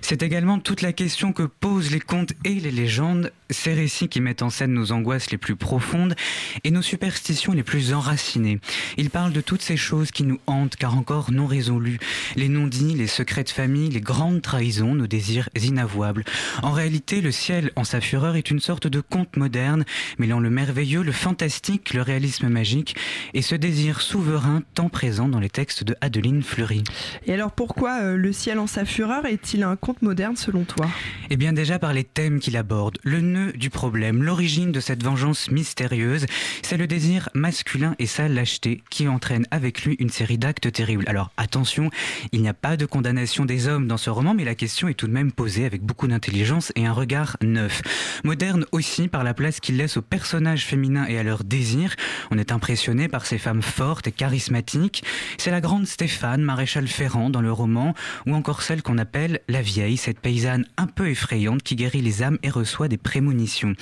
C'est également toute la question que posent les contes et les légendes, ces récits qui mettent en scène nos angoisses les plus profondes et nos superstitions les plus enracinées. Ils parlent de toutes ces choses qui nous hantent car encore non résolues, les non-dits, les secrets de famille, les grandes trahisons, nos désirs inavouables. En réalité, le ciel en sa fureur est une sorte de conte moderne, mêlant le merveilleux, le fantastique, le réalisme magique et ce désir souverain tant présent dans les textes de Adeline Fleury. Et alors pourquoi euh, Le ciel en sa fureur est-il un conte moderne selon toi? Eh bien déjà par les thèmes qu'il aborde. Le nœud du problème, l'origine de cette vengeance mystérieuse, c'est le désir masculin et sa lâcheté qui entraîne avec lui une série d'actes terribles. Alors attention, il n'y a pas de condamnation des hommes dans ce roman, mais la question est tout de même posée avec beaucoup d'intelligence et un regard neuf. Moderne aussi par la place qu'il laisse aux personnages féminins et à leur désir. On est impressionné par ces femmes fortes et charismatiques. C'est la grande Stéphane, maréchal Ferrand dans le roman, ou encore celle qu'on appelle la vieille, cette paysanne un peu effrayante qui guérit les âmes et reçoit des prémonitions.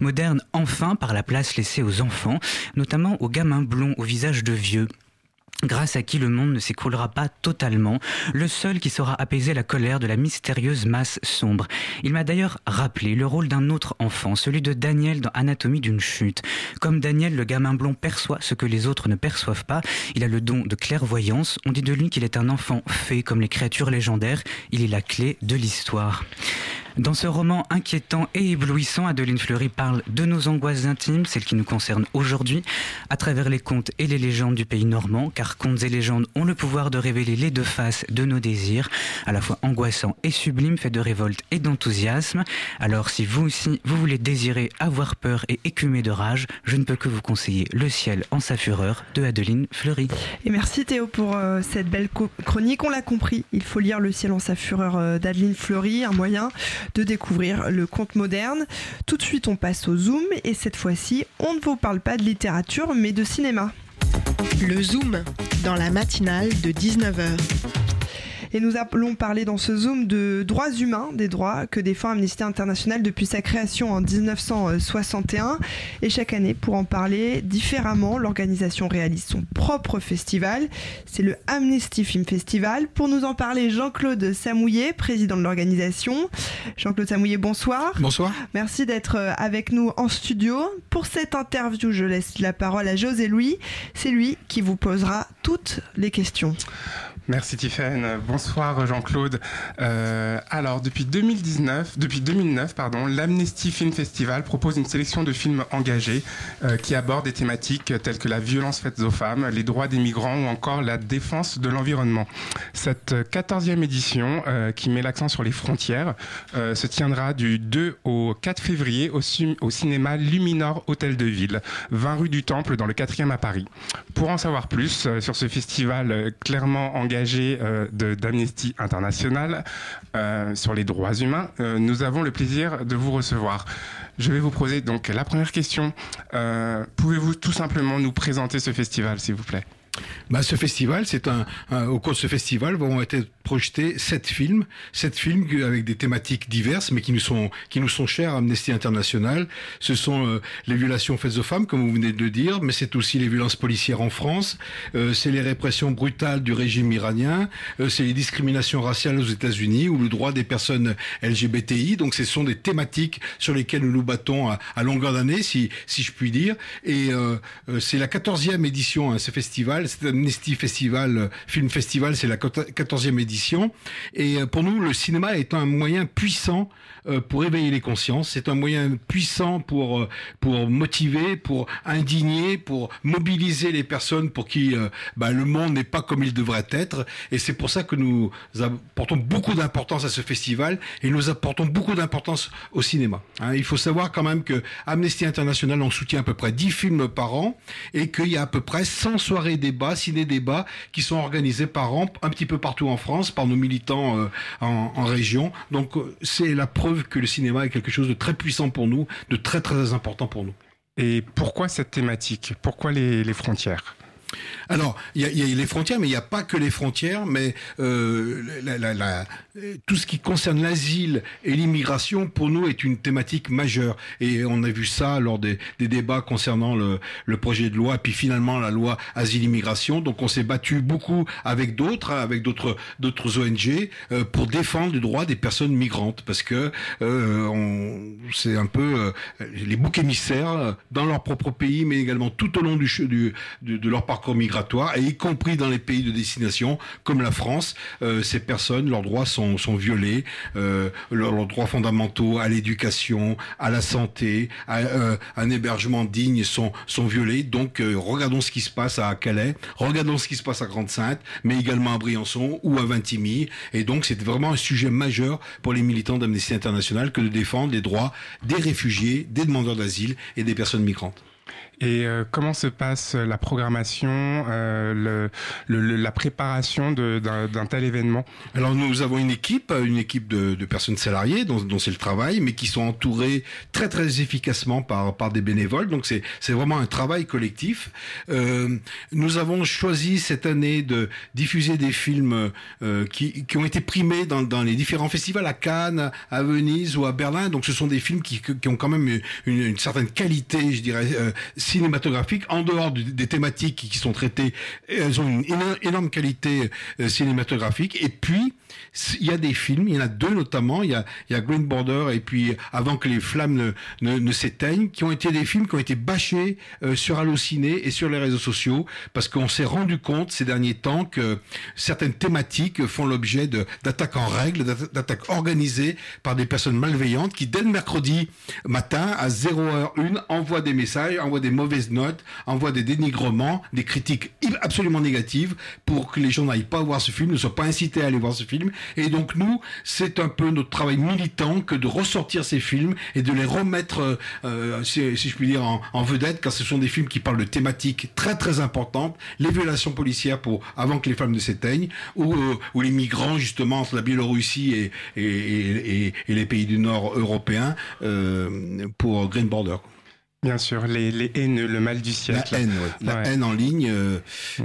Moderne enfin par la place laissée aux enfants, notamment aux gamins blonds au visage de vieux grâce à qui le monde ne s'écroulera pas totalement, le seul qui saura apaiser la colère de la mystérieuse masse sombre. Il m'a d'ailleurs rappelé le rôle d'un autre enfant, celui de Daniel dans Anatomie d'une chute. Comme Daniel, le gamin blond perçoit ce que les autres ne perçoivent pas, il a le don de clairvoyance, on dit de lui qu'il est un enfant fait comme les créatures légendaires, il est la clé de l'histoire. Dans ce roman inquiétant et éblouissant, Adeline Fleury parle de nos angoisses intimes, celles qui nous concernent aujourd'hui, à travers les contes et les légendes du pays normand, car contes et légendes ont le pouvoir de révéler les deux faces de nos désirs, à la fois angoissants et sublimes, faits de révolte et d'enthousiasme. Alors si vous aussi, vous voulez désirer avoir peur et écumer de rage, je ne peux que vous conseiller Le ciel en sa fureur de Adeline Fleury. Et merci Théo pour euh, cette belle chronique, on l'a compris, il faut lire Le ciel en sa fureur euh, d'Adeline Fleury, un moyen de découvrir le conte moderne. Tout de suite, on passe au Zoom et cette fois-ci, on ne vous parle pas de littérature mais de cinéma. Le Zoom, dans la matinale de 19h. Et nous allons parler dans ce Zoom de droits humains, des droits que défend Amnesty International depuis sa création en 1961. Et chaque année, pour en parler différemment, l'organisation réalise son propre festival. C'est le Amnesty Film Festival. Pour nous en parler, Jean-Claude Samouillet, président de l'organisation. Jean-Claude Samouillet, bonsoir. Bonsoir. Merci d'être euh, avec nous en studio. Pour cette interview, je laisse la parole à José Louis. C'est lui qui vous posera toutes les questions. Merci Tiffaine. Bonsoir Jean-Claude. Euh, alors depuis 2019, depuis 2009 pardon, l'Amnesty Film Festival propose une sélection de films engagés euh, qui abordent des thématiques telles que la violence faite aux femmes, les droits des migrants ou encore la défense de l'environnement. Cette 14e édition euh, qui met l'accent sur les frontières se tiendra du 2 au 4 février au, cinéma Luminor Hôtel de Ville, 20 rue du Temple dans le 4e à Paris. Pour en savoir plus sur ce festival clairement engagé euh, d'Amnesty International euh, sur les droits humains, euh, nous avons le plaisir de vous recevoir. Je vais vous poser donc la première question. Pouvez-vous tout simplement nous présenter ce festival, s'il vous plaît? Bah, ce festival, c'est un, au cours de ce festival vont être projetés sept films, sept films avec des thématiques diverses, mais qui nous sont qui nous sont chers à Amnesty International. Ce sont euh, les violations faites aux femmes, comme vous venez de le dire, mais c'est aussi les violences policières en France, euh, c'est les répressions brutales du régime iranien, euh, c'est les discriminations raciales aux États-Unis ou le droit des personnes LGBTI. Donc, ce sont des thématiques sur lesquelles nous nous battons à, longueur d'année, si si je puis dire. Et c'est la quatorzième édition, hein, ce festival c'est Amnesty Festival, Film Festival, c'est la 14e édition. Et euh, pour nous, le cinéma est un moyen puissant pour éveiller les consciences. C'est un moyen puissant pour pour motiver, pour indigner, pour mobiliser les personnes pour qui bah, le monde n'est pas comme il devrait être. Et c'est pour ça que nous apportons beaucoup d'importance à ce festival et nous apportons beaucoup d'importance au cinéma. Hein. il faut savoir quand même que Amnesty International en soutient à peu près 10 films par an et qu'il y a à peu près 100 soirées débats, ciné-débats qui sont organisés par an, un petit peu partout en France, par nos militants euh, en, région. Donc euh, c'est la preuve que le cinéma est quelque chose de très puissant pour nous, de très très important pour nous. Et pourquoi cette thématique? Pourquoi les frontières? Alors, il y a, les frontières, mais il n'y a pas que les frontières, mais euh, tout ce qui concerne l'asile et l'immigration, pour nous, est une thématique majeure. Et on a vu ça lors des, débats concernant le, projet de loi, puis finalement la loi asile-immigration. Donc, on s'est battu beaucoup avec d'autres, hein, avec d'autres ONG, euh, pour défendre le droit des personnes migrantes, parce que euh, c'est un peu les boucs émissaires dans leur propre pays, mais également tout au long du, du de, de leur parcours migratoire et y compris dans les pays de destination comme la France, euh, ces personnes, leurs droits sont, violés, euh, leurs, droits fondamentaux à l'éducation, à la santé, à euh, un hébergement digne sont, sont violés. Donc regardons ce qui se passe à Calais, regardons ce qui se passe à Grande-Sainte, mais également à Briançon ou à Vintimille. Et donc c'est vraiment un sujet majeur pour les militants d'Amnesty International que de défendre les droits des réfugiés, des demandeurs d'asile et des personnes migrantes. Et euh, comment se passe la programmation, euh, le, la préparation d'un tel événement? Alors nous avons une équipe, une équipe de, de personnes salariées dont, dont c'est le travail, mais qui sont entourées très très efficacement par, par des bénévoles. Donc c'est vraiment un travail collectif. Euh, nous avons choisi cette année de diffuser des films euh, qui, qui ont été primés dans, dans les différents festivals à Cannes, à Venise ou à Berlin. Donc ce sont des films qui, qui ont quand même une, une certaine qualité, je dirais euh, cinématographiques en dehors des thématiques qui sont traitées. Elles ont une énorme qualité euh, cinématographique. Et puis, il y a des films, il y en a deux notamment, il y a, Green Border et puis Avant que les flammes ne, ne, s'éteignent, qui ont été des films qui ont été bâchés euh, sur Allociné et sur les réseaux sociaux, parce qu'on s'est rendu compte ces derniers temps que certaines thématiques font l'objet d'attaques en règle, d'attaques organisées par des personnes malveillantes qui, dès le mercredi matin, à 0h01, envoient des messages, envoient des mauvaises notes, envoient des dénigrements, des critiques absolument négatives pour que les gens n'aillent pas voir ce film, ne soient pas incités à aller voir ce film et donc nous, c'est un peu notre travail militant que de ressortir ces films et de les remettre, euh, euh, si, je puis dire, en, vedette, car ce sont des films qui parlent de thématiques très très importantes, les violations policières pour avant que les femmes ne s'éteignent, ou, euh, les migrants justement entre la Biélorussie et, les pays du Nord européens pour Green Border. Bien sûr, les, les, haines, le mal du siècle. La haine, la haine en ligne euh,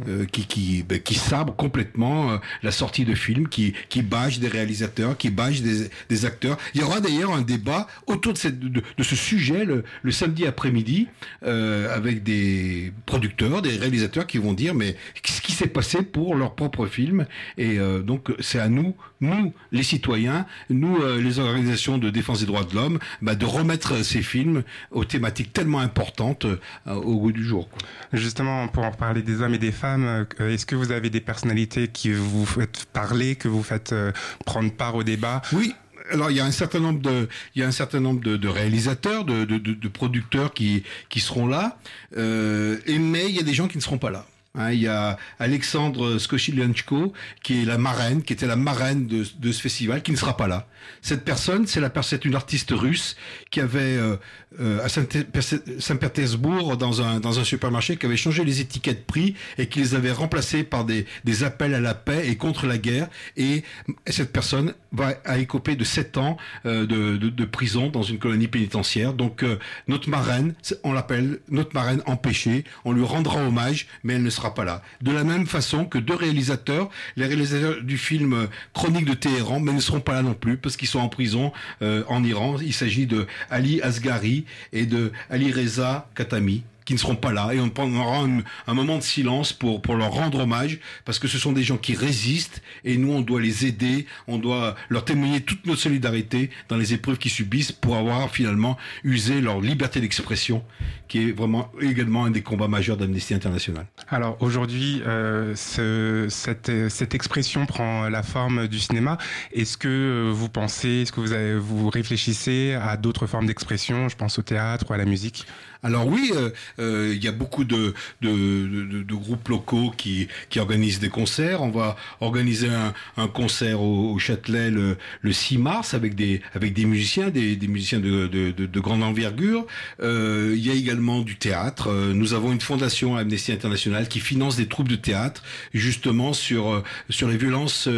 euh, qui qui, ben, qui sabre complètement euh, la sortie de films, qui qui bâche des réalisateurs, qui bâche des, des acteurs. Il y aura d'ailleurs un débat autour de, cette, de, de ce sujet le, le samedi après-midi avec des producteurs, des réalisateurs qui vont dire mais qu'est-ce qui s'est passé pour leur propre film? Et donc c'est à nous, nous les citoyens, nous les organisations de défense des droits de l'homme, ben, de remettre ces films aux thématiques tellement importante euh, au goût du jour. Justement, pour en parler des hommes et des femmes, euh, est-ce que vous avez des personnalités qui vous faites parler, que vous faites euh, prendre part au débat? Oui, alors il y a un certain nombre de, il y a un certain nombre de, réalisateurs, de, de, producteurs qui qui seront là, et mais il y a des gens qui ne seront pas là. Hein, il y a Alexandre Skochilenchko qui est la marraine, qui était la marraine de, de, ce festival, qui ne sera pas là. Cette personne, c'est la c'est une artiste russe qui avait euh, euh, à Saint-Pétersbourg dans un dans un supermarché qui avait changé les étiquettes prix et qui les avait remplacées par des des appels à la paix et contre la guerre. Et cette personne va à écoper de 7 ans euh, de, de, prison dans une colonie pénitentiaire. Donc notre marraine, on l'appelle notre marraine empêchée. On lui rendra hommage, mais elle ne sera pas là. De la même façon que deux réalisateurs, les réalisateurs du film Chronique de Téhéran, mais ne seront pas là non plus qu'ils sont en prison euh, en Iran. Il s'agit de Ali Asghari et de Ali Reza Khatami qui ne seront pas là et on prendra un, moment de silence pour, pour leur rendre hommage parce que ce sont des gens qui résistent et nous on doit les aider, on doit leur témoigner toute notre solidarité dans les épreuves qu'ils subissent pour avoir finalement usé leur liberté d'expression qui est vraiment également un des combats majeurs d'Amnesty International. Alors aujourd'hui, euh, ce, cette, cette expression prend la forme du cinéma. Est-ce que vous pensez, est-ce que vous, avez, vous réfléchissez à d'autres formes d'expression? Je pense au théâtre ou à la musique alors oui, euh, euh, il y a beaucoup de, de, de, de, groupes locaux qui, qui organisent des concerts. On va organiser un, un concert au, au, Châtelet le, le 6 mars avec des, avec des musiciens, des, des musiciens de, de, de, grande envergure. Euh, il y a également du théâtre. Nous avons une fondation Amnesty International qui finance des troupes de théâtre justement sur, sur les violences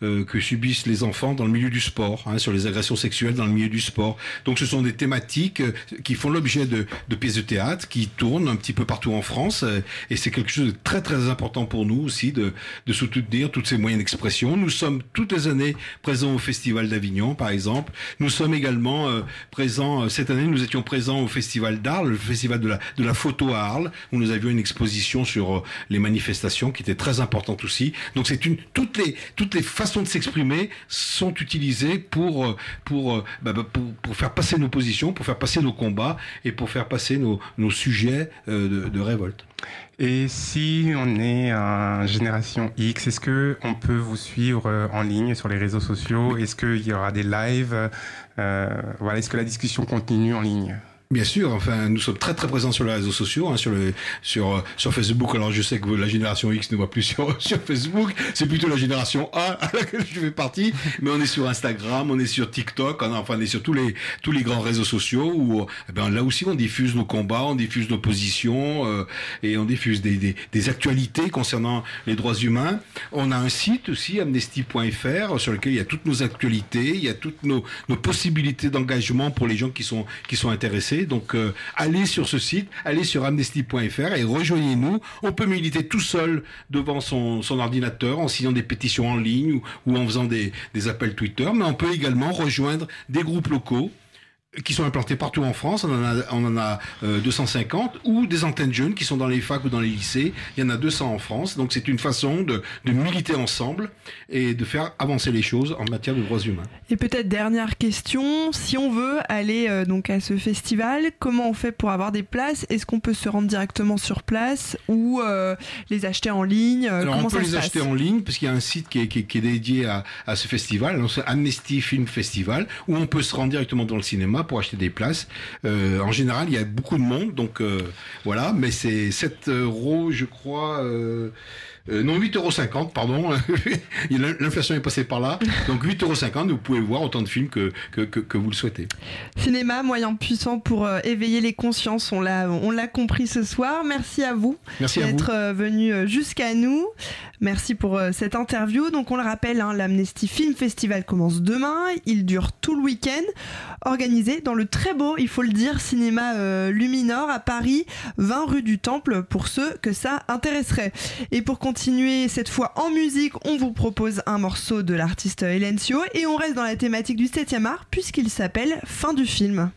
que subissent les enfants dans le milieu du sport, hein, sur les agressions sexuelles dans le milieu du sport. Donc ce sont des thématiques qui font l'objet de, de de théâtre qui tournent un petit peu partout en France euh, et c'est quelque chose de très très important pour nous aussi de, de soutenir toutes ces moyens d'expression. Nous sommes toutes les années présents au Festival d'Avignon par exemple. Nous sommes également euh, présents, euh, cette année nous étions présents au Festival d'Arles, le festival de la, de la photo à Arles où nous avions une exposition sur les manifestations qui était très importante aussi. Donc c'est une, toutes les, toutes les façons de s'exprimer sont utilisées pour, pour, bah, bah, pour, pour faire passer nos positions, pour faire passer nos combats et pour faire passer nos, sujets euh, de, révolte. Et si on est en génération X, est-ce que on peut vous suivre euh, en ligne sur les réseaux sociaux? Est-ce qu'il y aura des lives? Euh, Voilà, est-ce que la discussion continue en ligne? Bien sûr, enfin, nous sommes très très présents sur les réseaux sociaux, hein, sur le sur sur Facebook. Alors je sais que la génération X ne voit plus sur sur Facebook, c'est plutôt la génération A à laquelle je fais partie. Mais on est sur Instagram, on est sur TikTok, on, enfin on est sur tous les tous les grands réseaux sociaux où eh ben là aussi on diffuse nos combats, on diffuse nos positions euh, et on diffuse des, des, des actualités concernant les droits humains. On a un site aussi amnesty.fr sur lequel il y a toutes nos actualités, il y a toutes nos nos possibilités d'engagement pour les gens qui sont qui sont intéressés. Donc euh, allez sur ce site, allez sur amnesty.fr et rejoignez-nous. On peut militer tout seul devant son, ordinateur en signant des pétitions en ligne ou, en faisant des appels Twitter, mais on peut également rejoindre des groupes locaux qui sont implantés partout en France, on en a, on en a euh, 250, ou des antennes jeunes qui sont dans les facs ou dans les lycées, il y en a 200 en France, donc c'est une façon de, de, militer ensemble et de faire avancer les choses en matière de droits humains. Et peut-être dernière question, si on veut aller euh, donc à ce festival, comment on fait pour avoir des places? Est-ce qu'on peut se rendre directement sur place ou euh, les acheter en ligne? Alors comment on peut les acheter en ligne parce qu'il y a un site qui est, qui est, qui est dédié à, à, ce festival, c'est Amnesty Film Festival, où on peut se rendre directement dans le cinéma pour acheter des places. Euh, en général, il y a beaucoup de monde, donc euh, voilà, mais c'est 7 euros, je crois. Euh, euh, non, 8,50€, pardon. L'inflation est passée par là. Donc 8,50€, vous pouvez voir autant de films que, que, que, que, vous le souhaitez. Cinéma, moyen puissant pour euh, éveiller les consciences, on l'a, on l'a compris ce soir. Merci à vous Merci d'être euh, venu jusqu'à nous. Merci pour cette interview. Donc on le rappelle, hein, l'Amnesty Film Festival commence demain. Il dure tout le week-end. Organisé dans le très beau, il faut le dire, cinéma euh, Luminor à Paris, 20 rue du Temple, pour ceux que ça intéresserait. Et pour continuer cette fois en musique, on vous propose un morceau de l'artiste Sio et on reste dans la thématique du 7e art puisqu'il s'appelle Fin du film.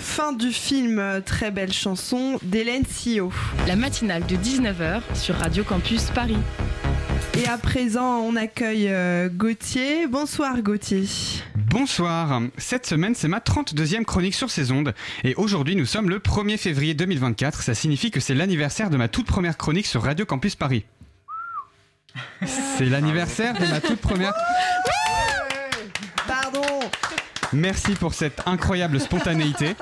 Fin du film euh, Très belle chanson d'Hélène Sio. La matinale de 19h sur Radio Campus Paris. Et à présent, on accueille euh, Gauthier. Bonsoir Gauthier. Bonsoir, cette semaine c'est ma 32e chronique sur ces ondes et aujourd'hui nous sommes le 1er février 2024, ça signifie que c'est l'anniversaire de ma toute première chronique sur Radio Campus Paris. C'est l'anniversaire de ma toute première... Merci pour cette incroyable spontanéité.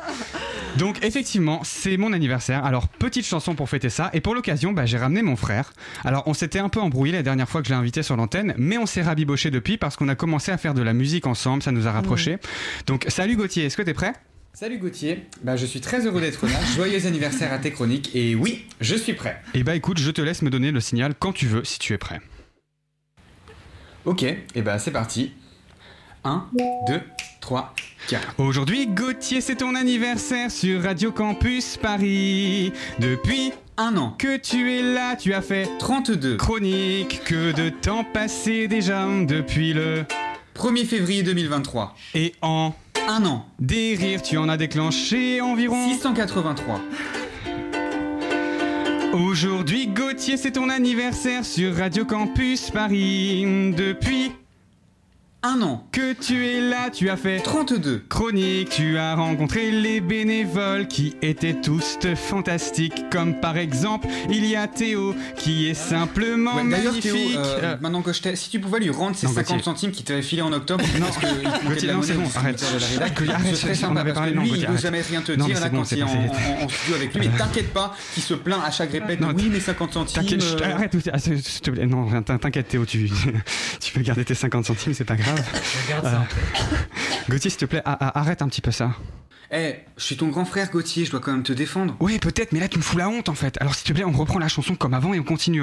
Donc effectivement, c'est mon anniversaire. Alors petite chanson pour fêter ça. Et pour l'occasion, bah, j'ai ramené mon frère. Alors on s'était un peu embrouillé la dernière fois que je l'ai invité sur l'antenne, mais on s'est rabiboché depuis parce qu'on a commencé à faire de la musique ensemble. Ça nous a rapprochés. Donc salut Gauthier, est-ce que t'es prêt? Salut Gauthier, bah, je suis très heureux d'être là. Joyeux anniversaire à tes chroniques et oui, je suis prêt. Et bah écoute, je te laisse me donner le signal quand tu veux si tu es prêt. Ok, et bah c'est parti. 1, 2, 3, 4. Aujourd'hui, Gauthier, c'est ton anniversaire sur Radio Campus Paris. Depuis Un an. que tu es là, tu as fait 32. chronique. Que de temps passé déjà depuis le 1er février 2023. et en Un an. des rires, tu en as déclenché environ. 683. Aujourd'hui, Gauthier, c'est ton anniversaire sur Radio Campus Paris. Depuis Un an. que tu es là, tu as fait 32. chronique, tu as rencontré les bénévoles qui étaient tous fantastiques, comme par exemple, il y a Théo qui est simplement Ouais, magnifique. Théo, euh, Euh, maintenant que je t'ai... Si tu pouvais lui rendre ces Non, 50 Gauthier. centimes qu'il t'avait filé en octobre, parce que il Gauthier, non, c'est bon, arrête. Ce serait on sympa, parce parlé, que non, lui, il Gauthier, veut arrête. jamais rien te Non, dire là bon, quand il est en, studio avec lui, mais t'inquiète pas, qu'il se plaint à chaque répète. Non, oui, mais 50 centimes. Euh, arrête, ah, s'il te plaît, non, t'inquiète Théo, tu peux garder tes 50 centimes, c'est pas grave. Euh, Gauthier, s'il te plaît, arrête un petit peu ça. Eh, je suis ton grand frère Gauthier, je dois quand même te défendre. Oui, peut-être, mais là tu me fous la honte en fait. Alors s'il te plaît, on reprend la chanson comme avant et on continue.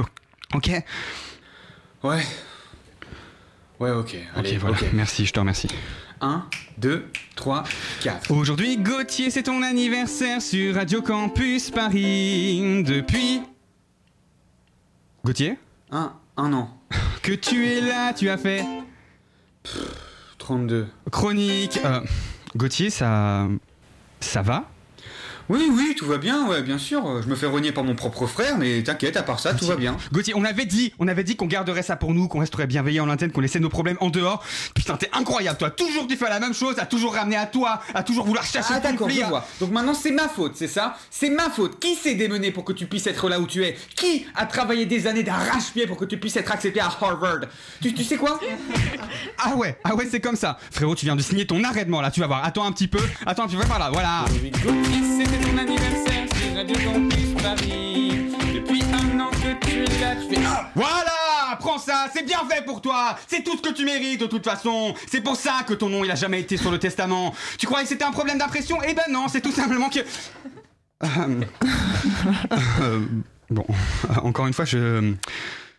Ok? Ouais. Ouais, ok. Allez, Ok, voilà, merci, je te remercie. 1, 2, 3, 4. Aujourd'hui, Gauthier, c'est ton anniversaire sur Radio Campus Paris. Depuis. Gauthier? 1, un an. Que tu es là, tu as fait 32. chronique. Euh, Gauthier, ça. Ça va? Oui, oui, tout va bien, ouais, bien sûr. Je me fais rogner par mon propre frère, mais t'inquiète, à part ça, tout va bien. Gauthier, on avait dit, on avait dit qu'on garderait ça pour nous, qu'on resterait bienveillant en l'antenne, qu'on laissait nos problèmes en dehors. Putain, t'es incroyable, toi. Toujours tu fais la même chose, à toujours ramener à toi, à toujours vouloir chercher Ah le conflit. vois. Donc maintenant c'est ma faute, c'est ça? C'est ma faute. Qui s'est démené pour que tu puisses être là où tu es? Qui a travaillé des années d'arrache-pied pour que tu puisses être accepté à Harvard? Tu, tu sais quoi? Ah ouais, ah ouais, c'est comme ça. Frérot, tu viens de signer ton arrêtement là, tu vas voir. Attends un petit peu, attends un petit peu par là, voilà. Voilà, prends ça, c'est bien fait pour toi. C'est tout ce que tu mérites de toute façon. C'est pour ça que ton nom il a jamais été sur le testament. Tu croyais que c'était un problème d'impression? Eh ben non, c'est tout simplement que. Euh, euh, bon, encore une fois, je,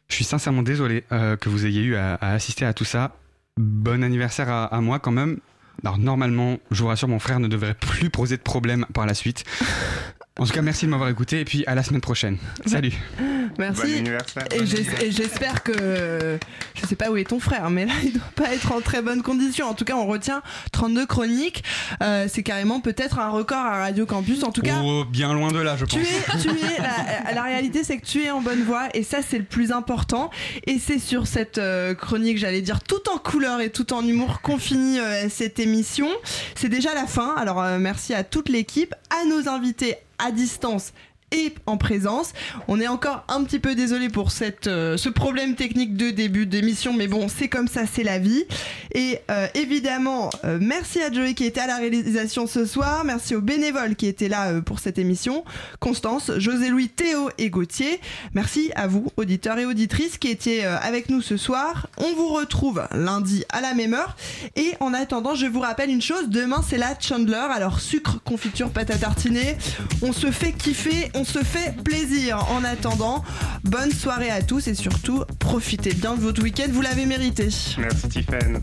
suis sincèrement désolé euh, que vous ayez eu à, assister à tout ça. Bon anniversaire à moi quand même. Alors normalement, je vous rassure, mon frère ne devrait plus poser de problème par la suite. En tout cas, merci de m'avoir écouté et puis à la semaine prochaine. Salut. Merci. Et j'es- et j'espère que. Je sais pas où est ton frère, mais là, il doit pas être en très bonne condition. En tout cas, on retient 32 chroniques. Euh, c'est carrément peut-être un record à Radio Campus. En tout cas. Oh, bien loin de là, je pense. Tu es, tu es la, la réalité, c'est que tu es en bonne voie et ça, c'est le plus important. Et c'est sur cette euh, chronique, j'allais dire, tout en couleur et tout en humour qu'on finit euh, cette émission. C'est déjà la fin. Alors, euh, merci à toute l'équipe, à nos invités à distance en présence. On est encore un petit peu désolé pour euh, ce problème technique de début d'émission, mais bon, c'est comme ça, c'est la vie. Et euh, évidemment, euh, merci à Joey qui était à la réalisation ce soir. Merci aux bénévoles qui étaient là pour cette émission. Constance, José-Louis, Théo et Gauthier. Merci à vous, auditeurs et auditrices, qui étiez avec nous ce soir. On vous retrouve lundi à la même heure. Et en attendant, je vous rappelle une chose. Demain, c'est la Chandler. Alors, sucre, confiture, pâte à tartiner. On se fait kiffer, on se fait plaisir. En attendant, bonne soirée à tous et surtout, profitez bien de votre week-end. Vous l'avez mérité. Merci Tiffen.